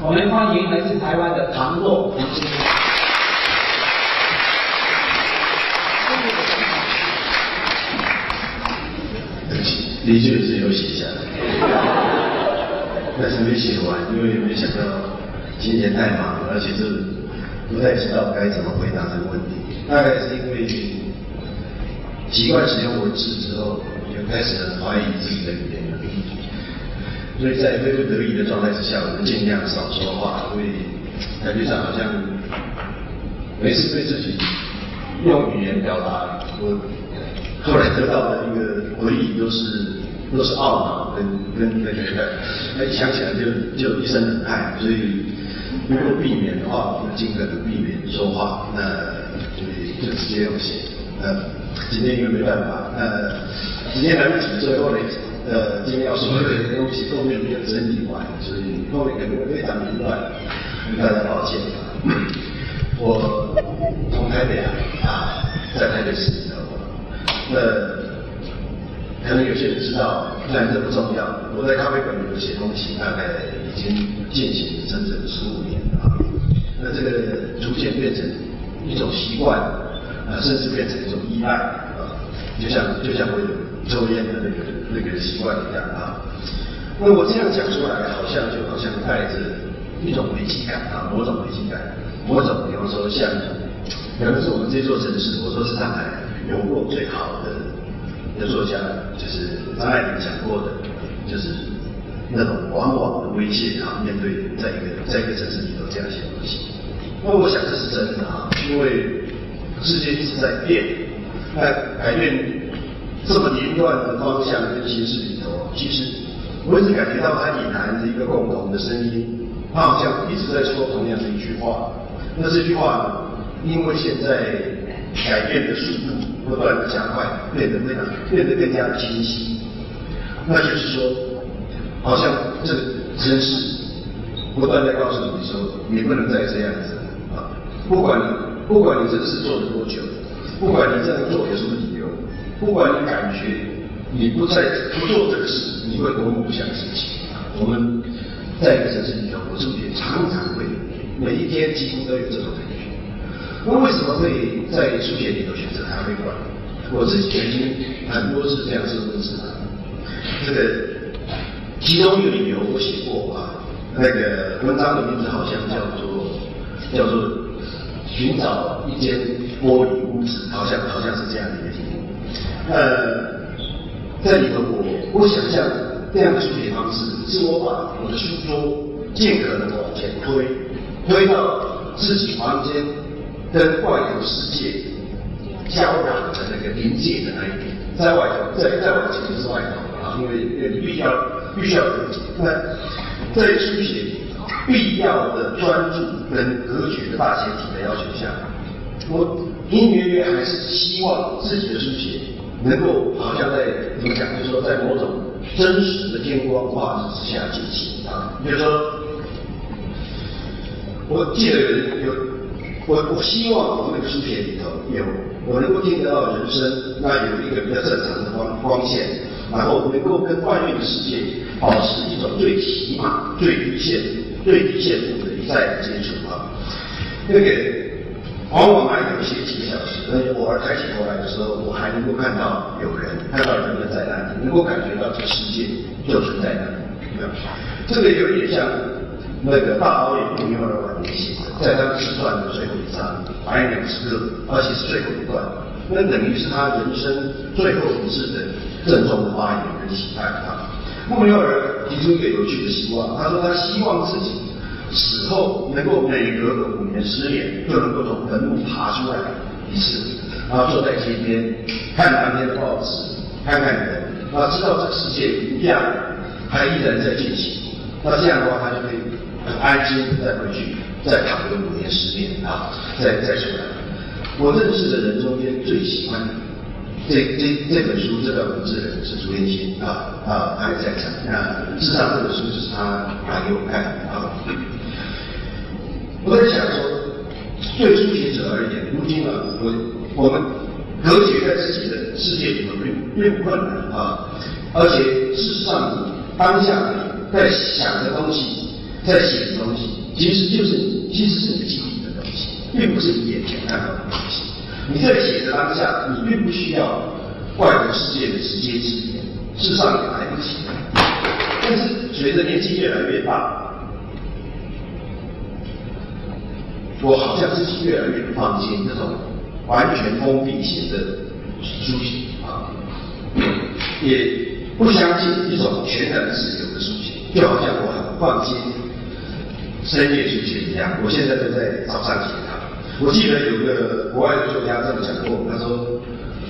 我们欢迎来自台湾的唐若同志。的确是有写下来，但是没写完，因为没想到今年太忙了，而且是不太知道该怎么回答这个问题。大概是因为习惯使用文字之后，就开始怀疑自己的语言，所以在非不得已的状态之下，我们尽量少说话，因为感觉上好像每次对自己用语言表达，我后来得到的一个回忆都是。都是懊恼跟跟跟觉得，那一想起来就就一身冷汗，所以如果避免的话，我们尽可能避免说话，那就就直接用写。呃，今天因为没办法，呃，今天来不及，最后呢，呃，今天要说的东西后面没有整理完，所以后面可能会非常凌乱，大家抱歉。我从台北啊，在台北市里头，那。可能有些人知道，但这不重要。我在咖啡馆里头写东西，大概已经进行了整整十五年了。那这个逐渐变成一种习惯，啊，甚至变成一种依赖啊，就像就像我有抽烟的那个那个习惯一样啊。那我这样讲出来，好像就好像带着一种危机感啊，某种危机感，某种比方说像，可能是我们这座城市，我说是上海有过最好的。的作家就是张爱玲讲过的，就是那种往往的威胁啊，面对在一个在一个城市里头这样写东西。那我想这是真的啊，因为世界一直在变，在改变这么凌乱的方向跟形式里头，其实我一直感觉到它隐含着一个共同的声音，它好像一直在说同样的一句话。那这句话，因为现在。改变的速度不断的加快，变得非常变得更加的清晰。那就是说，好像这个真实不断在告诉你说，你不能再这样子啊！不管你不管你这事做了多久，不管你这样做有什么理由，不管你感觉你不再不做这个事，你会多么不想自己。我们在一个城市里头，我是不是常常会每一天几乎都有这种感觉？那为什么会在书写里头选择咖啡馆？我自己曾经很多次这样说过，是吧？这个其中有一个我写过啊，那个文章的名字好像叫做叫做寻找一间玻璃屋子，好像好像是这样的一个题目。呃，在里头我我想象这样的书写方式，是我把我的书桌尽可能往前推，推到自己房间。跟外头世界交壤的那个临界的那一点，在外头，再再往前就是外头啊，因为你必须要必须要。那在书写必要的专注跟格局的大前提的要求下，我隐隐约约还是希望自己的书写能够好像在怎么讲，就是说在某种真实的天光化之下进行啊。比如说，我记得有。我我希望我那个书写里头有我能够听得到人生，那有一个比较正常的光光线，然后能够跟外面的世界保持一种最起码、最低限、最低限度的一再的接触啊。那个往往还有一些几个小时，那偶尔抬起头来的时候，我还能够看到有人，看到人们在那里，能够感觉到这世界就存在那里。这个有点像那个大导演杜明尔晚年写。在他自传的最后一章《百鸟之歌》，而且是最后一段，那等于是他人生最后一次的郑重的发言跟期待啊。穆牛尔提出一个有趣的希望，他说他希望自己死后能够每隔五年、十年就能够从坟墓爬出来一次，然后坐在街边看当天的报纸，看看人，然后知道这个世界一样还依然在进行，那这样的话他就可以很安心再回去。再躺个五年十年啊，再再出来。我认识的人中间最喜欢这这这本书这段文字的人是朱天心啊啊，他也在场。那事实上这本书就是他拿给我看的啊。我在想说，对初学者而言，如今啊，我我们隔绝在自己的世界里面并并不困难啊，而且事实上当下在想的东西。在写的东西，其实就是其实是你记忆的东西，并不是你眼前看到的东西。你在写的当下，你并不需要外部世界的直接指引，事实上也来不及。但是随着年纪越来越大，我好像自己越来越不放心这种完全封闭型的书写啊，也不相信一种全然自由的书写，就好像我很放心深夜书写一样。我现在都在早上写它。我记得有个国外的作家这么讲过，他说：“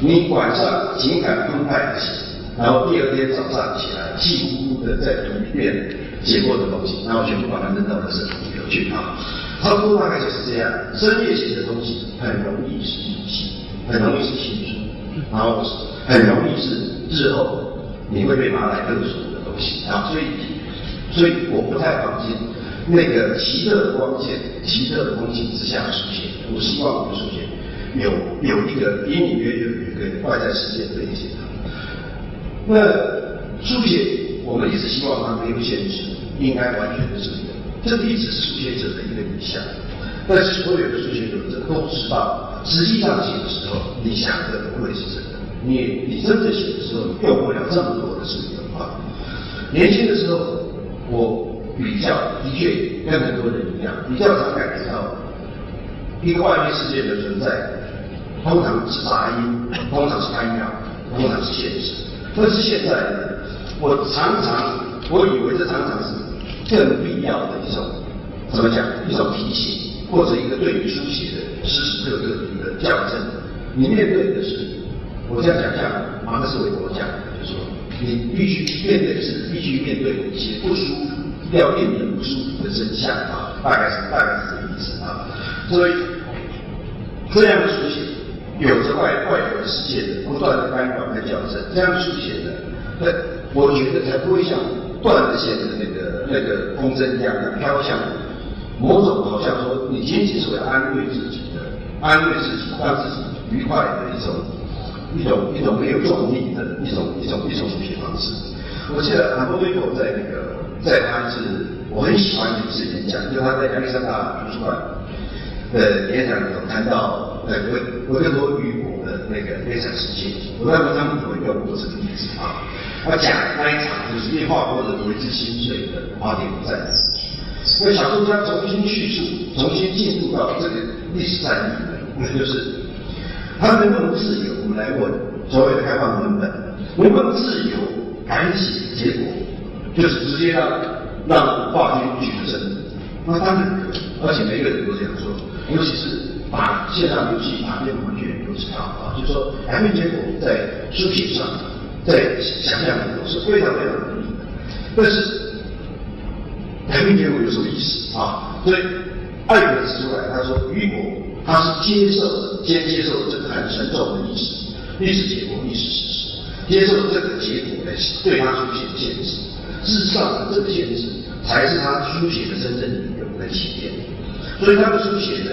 你晚上尽管澎湃的写，然后第二天早上起来气呼呼的再读一遍写过的东西，然后全部把它扔到垃圾桶里头去啊。”差不多大概就是这样。深夜写的东西很容易是日记，很容易是情书，然后很容易是日后你会被拿来勒索的东西啊。所以，所以我不太放心那个奇特的光线、奇特的风景之下书写。我希望我的书写有有一个隐隐约约有一个外在世界的连接。那书写，我们一直希望它没有限制，应该完全的自由。这一直是书写者的一个理想，但是所有的书写者都知道，实际上写的时候，你想的不会是真的。你你真正写的时候，用不了这么多的自由啊。年轻的时候，我比较的确跟很多人一样，比较常感觉到一个外面世界的存在，通常是杂音，通常是干扰，通常是现实。但是现在，我常常我以为这常常是。更必要的一种，怎么讲？一种提醒，或者一个对于书写的时时刻刻的一个校正。你面对的是，我这样讲像马克思韦伯讲，就是说，你必须面对的是，必须面对一些不舒服、要令人不舒服的真相啊，大概是大概是这个意思啊。所以，这样的书写，有着外外表的世界的不断的干扰和校正，这样书写的，那我觉得才不会像。断了线的那个那个风筝一样的飘向某种好像说你仅仅是为了安慰自己的安慰自己让自己愉快的一种一种一种没有重力的一种一种一种书写方式。我记得很多微博在那个在他是我很喜欢的一次演讲，就他在亚历山大图书馆的演讲里头谈到呃维维克多雨果的那个悲惨世界，我在文章里头用过这个例子啊。他讲那一场就是因划过的为之心碎的花蝶不再死。那小说家重新叙述，重新进入到这个历史战役，那就是他能不能自由？我们来问所谓开放文本，能不能自由改写？结果就是直接让让华军取胜。那当然，而且每个人都这样说，尤其是把线上游戏打遍完全都知道啊，就说改变结果在书写上。在想象里头是非常非常容易的，但是改变结果有什么意思啊？所以艾格指出来，他说，雨果他是接受先接受这个很沉重的历史历史结果历史事实，接受这个结果来对他书写的限制，事实上这个限制才是他书写的真正理由和起点。所以他的书写呢，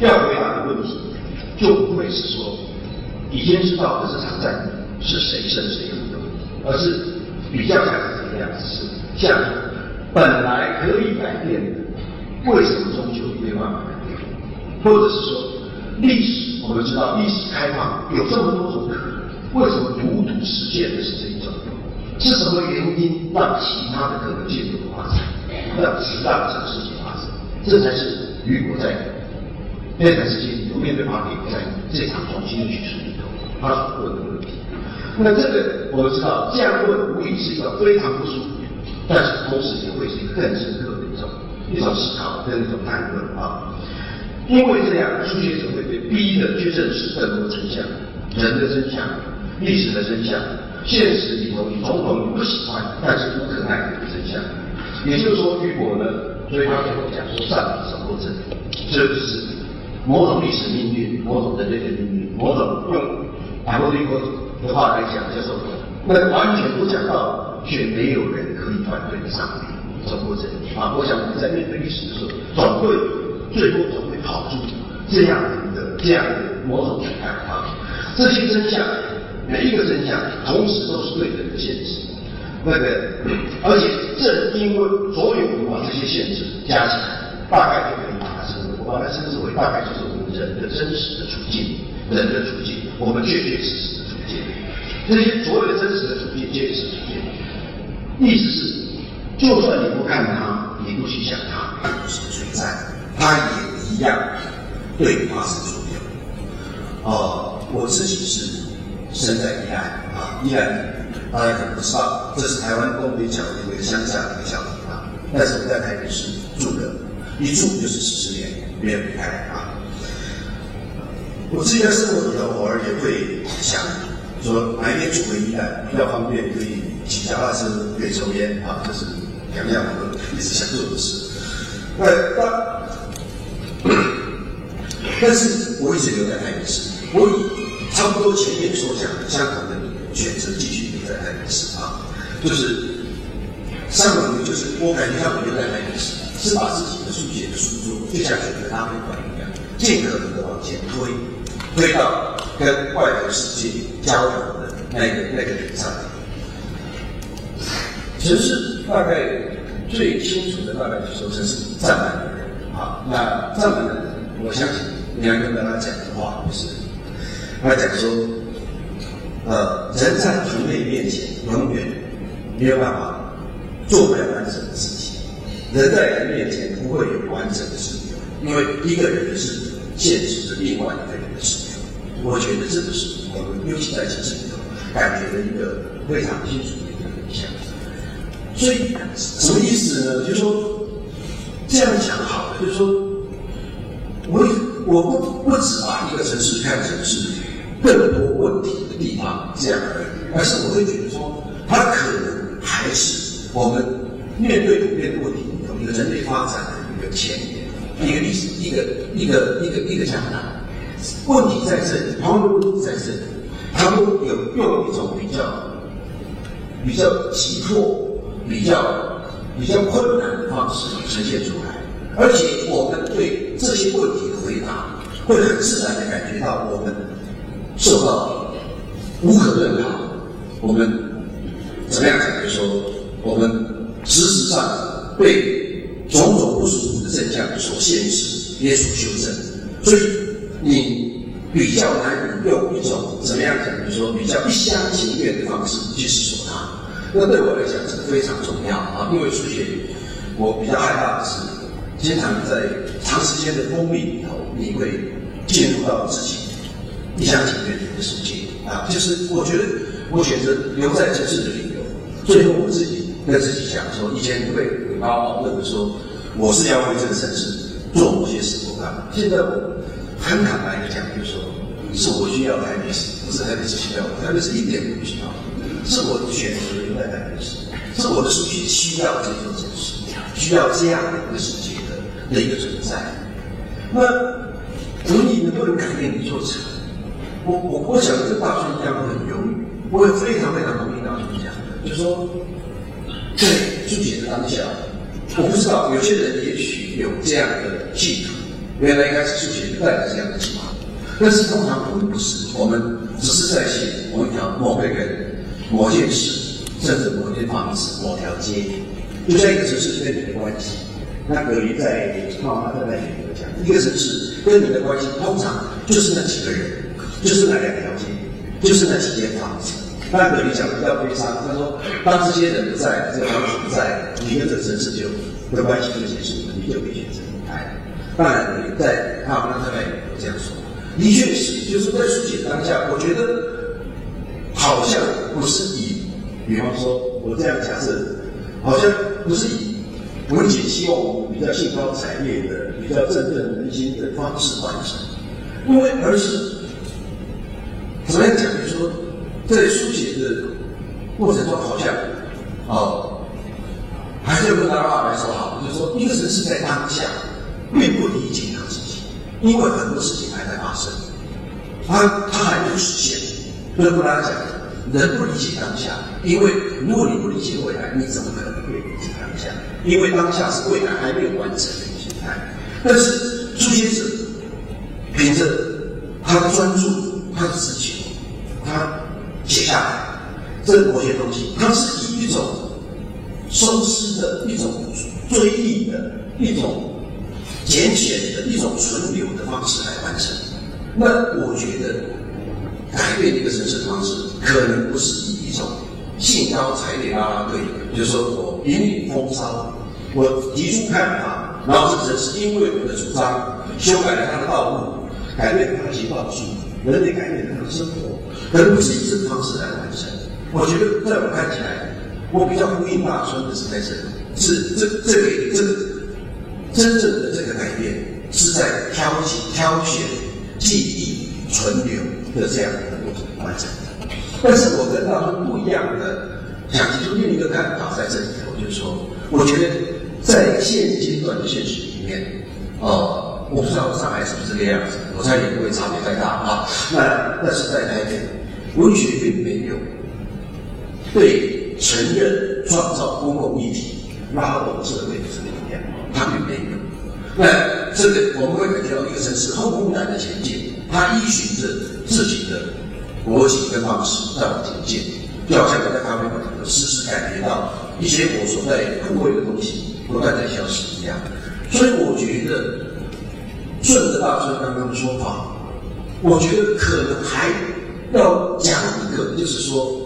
要回答的问题就不会是说。已经知道的这场战役是谁胜谁负的，而是比较像是怎么样？是像本来可以改变的，为什么终究没办法改变？或者是说，历史我们知道历史开放有这么多种可能，为什么独独实现的是这一种？是什么原因让其他的可能性不发生？让其他的世界？这才是雨果在那段时间有面对马铁在这场重新的叙述里头。他所问的问题，那这个我们知道，这样问无疑是一个非常不舒服，但是同时也会是一个更深刻的一种一种思考跟一种探论啊。因为这样，书写者会被逼的去认识更多真相，人的真相，历史的真相，现实里头你种种你不喜欢但是无可奈何的真相。也就是说，雨果呢，所以他最后讲说，上帝守护真理，这就是某种历史命运，某种人类的命运，某种用。阿波罗的话来讲，叫做那完全不讲道，却没有人可以反对的上帝，守护真理啊！我想我们在面对历史的时候，总会最后总会跑出这样的这样的某种答案啊！这些真相，每一个真相，同时都是对人的限制。那个，而且正因为所有我们把这些限制加起来，大概就可以把它称为，我把它称之为大概就是我们人的真实的处境，人的处境，我们确确实实的处境。这些所有的真实的处境，确确实实处境，意思是，就算你不看它，你不去想它，它不是存在，它也一样对你发生作用。哦，我自己是生在宜兰啊，宜兰大家可能不知道，这是台湾东北角的一个乡下的一个小地方，但是我在台北市住的，一住就是十年，没有离开啊。我自己在生活里头，偶尔也会想说哪一天住回宜兰比较方便，可以骑脚踏车，可以抽烟啊，这是两样我一直想做的事。那当，但是我一直留在台北市，我差不多前面所讲的相同的选择继续在台北市啊，就是上网就是我感觉像我留在台北市，是把自己的书写的书桌就像选择咖啡馆一样，尽可能的往前推，推到跟外头世界交流的那个那个点上。城市大概最清楚的大概就是说这是站满的人啊，那站满的人，我相信你要跟大家讲的话就是，他讲说，呃，人在同类面前永远没有办法做不了完整的事情，人在人面前不会有完整的自由，因为一个人的自由限制着另外一个人的自由。我觉得这个是我们尤其在城市里头感觉的一个非常清楚的一个印象。所以什么意思呢？就是说这样讲好了，就是说，我我不不只把一个城市看成是更多问题的地方这样而已，而是我会觉得说，它可能还是我们面对普遍的问题里头一个人类发展的一个前沿，一个历史，一个一个一个一个讲台。问题在这里，旁边问题在这里，他们有用一种比较比较急迫。比较比较困难的方式呈现出来，而且我们对这些问题的回答，会很自然的感觉到我们受到无可遁逃。我们怎么样讲？就说我们事实上被种种不舒服的现象所限制，也所修正。所以你比较难以用一种怎么样讲？就说比较一厢情愿的方式去思索它。那对我来讲是非常重要啊，因为数学我比较害怕的是，经常在长时间的封闭里头，你会进入到自己一厢情愿的世界啊。就是我觉得我选择留在城市的理由，最后我自己跟自己讲说，以前你会很高傲，认为说我是要为这个城市做某些事我干嘛。现在我很坦白的讲，就是说，是我需要台北市，不是台北市需要我，台北市一点都不需要。是我选择留在台北市，是我的数学需要这座城市，需要这样的一个世界的的一个存在。那文艺能不能改变一座城？我我我想这大专家会很犹豫，我也非常非常同意大专家，就说在书写的当下，我不知道有些人也许有这样的企图，原来应该是书写带着这样的计划，但是通常我们不是，我们只是在写某一条某个人。某件事，甚至某间房子、某条街，就像一个城市跟你的关系。那格林在《妈妈的那里有讲，一个城市跟你的关系，通常就是那几个人，就是那两条街，就是那几间房子。那格林讲比较悲伤，他说，当这些人不在，这个房子不在，你跟这个城市就的关系就结束了，你就可以选择离开。当然，在《他们那里有这样说，的确是，就是在书写当下，我觉得。好像不是以，比方说，我这样假设，好像不是以文姐希望我们比较兴高采烈的、比较振奋人心的方式完成，因为而是怎么样讲？就说在书写的过程中，好像哦，还是用大话来说好，就是说一个城市在当下并不理解它自己，因为很多事情还在发生，他他还没有实现。所以跟大家讲，人不理解当下，因为如果你不理解未来，你怎么可能会理解当下？因为当下是未来还没有完成的形态。但是书写者凭着他专注、这某些东西，它是以一种收尸的一种追忆的一种简显的一种存留的方式来完成。那我觉得改变一个城市的方式，可能不是以一种兴高采烈拉拉队，就是说我引领风骚，我提出看法，然后这只是因为我的主张修改了他的道路，改变他的情报术，人类改变他的生活，可能不是以这个方式来完成。我觉得在我看起来，我比较呼应大春的是在这里，是这这个这个真正的这个改变是在挑起挑选记忆存留的这样一个过程完成。但是我跟大春不一样的，想提出另一个看法在这里我，就说，我觉得在现阶段的现实里面，呃，我不知道上海是不是这个样子，我猜也不会差别太大啊。那那是在台北，文学并没有。对承认创造公共议题、拉动社会的这个力量，他并没有。那这个我们会感觉到一个城市后困难的前进，它依循着自己的国情跟方式在往前进，就好像我在咖啡馆里头时时感觉到一些我所在枯萎的东西不断在消失一样。所以我觉得顺着大春刚刚的说法，我觉得可能还要讲一个，就是说。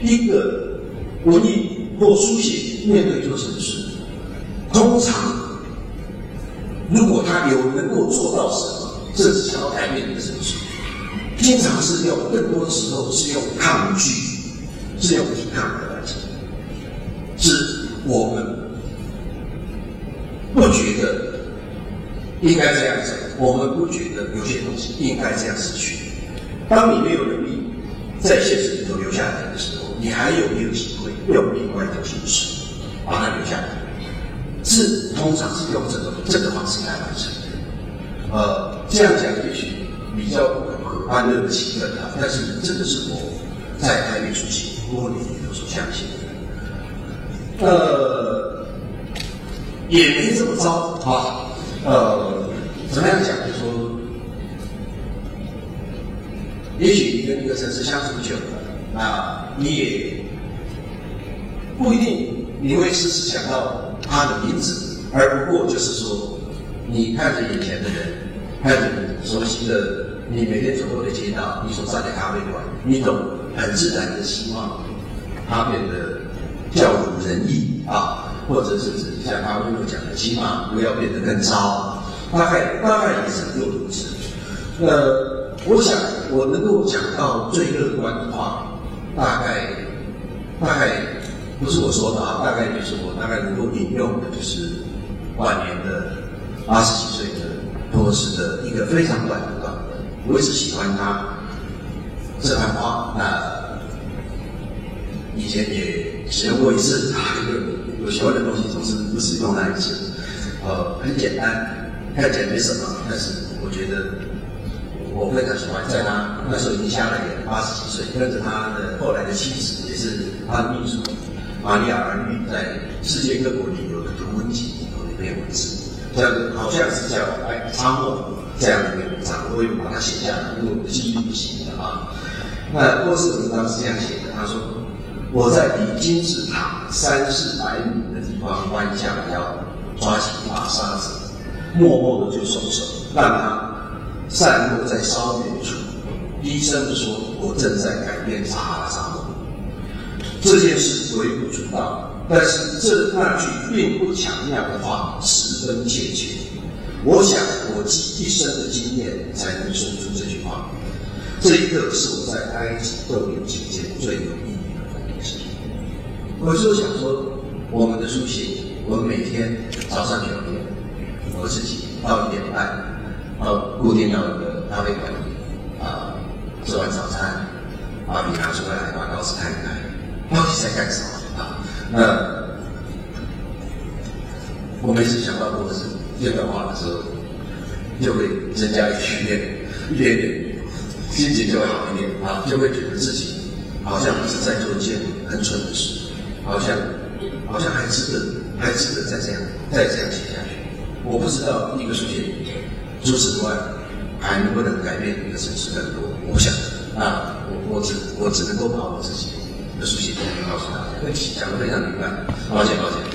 一个文艺或书写面对一座城市，通常如果他有能够做到什么，甚至想要改变一个城市，经常是用更多的时候是用抗拒，是用抵抗来完成。是我们不觉得应该这样子，我们不觉得有些东西应该这样失去。当你没有能力在现实里头留下来的时候，你还有没有机会用另外一种形式把它留下来？是通常是用这个这个方式来完成的。呃，这样讲也许比较不符合欢乐的气氛啊，但是这个是我在台北出席多年里头所相信。呃，也没这么糟啊。呃，怎么样讲？就说，也许你跟一个城市相处久了。那你也不一定你会时时想到他的名字，而不过就是说，你看着眼前的人，看着熟悉的你每天走过的街道，你所在的咖啡馆，你总很自然的希望他变得较如人意啊，或者是指像阿威诺讲的，起码不要变得更糟，大概大概也是如此。呃，我想我能够讲到最乐观的话。大概大概不是我说的啊，大概就是我大概能够引用的，就是晚年的八十几岁的多斯的一个非常短的短文。我一直喜欢他这番话。那以前也使用过一次，有有喜欢的东西总是不使用那一次。呃，很简单，看起来没什么，但是我觉得。我非常喜欢，在他那时候已经下了年，八十几岁，跟着他的后来的妻子，也是他的秘书玛利亚儿女，在世界各国旅游的图文集里头一篇文字，叫好像是叫哎沙漠这样的一个文章，我有把它写下来，因为我的记忆不行的啊。那波斯文章是这样写的，他说：“我在离金字塔三四百米的地方弯下腰，抓起一把沙子，默默的就松手，让它。”散落在稍远处，医生说：“我正在改变撒哈拉沙漠。”这件事微不足道，但是这那句并不强调的话十分切切。我想，我积一生的经验才能说出这句话。这一刻是我在埃及逗留期间最有意义的一件事。我就想说，我们的书写，我们每天早上九点，我自己到一点半。到，固定到一个咖啡馆里，吃完早餐，把笔拿出来，把稿子看一看，到底在干什么啊？那我每次想到或者是这段话的时候，就会增加一点点，一点点，心情就会好一点啊，就会觉得自己好像不是在做一件很蠢的事，好像好像还值得，还值得再这样，再这样写下去。我不知道一个书写。除此之外，还能不能改变一个城市更多？我不想，啊，我我只我只能够把我自己的书写，告诉他，问题讲得非常明白。抱歉，抱歉。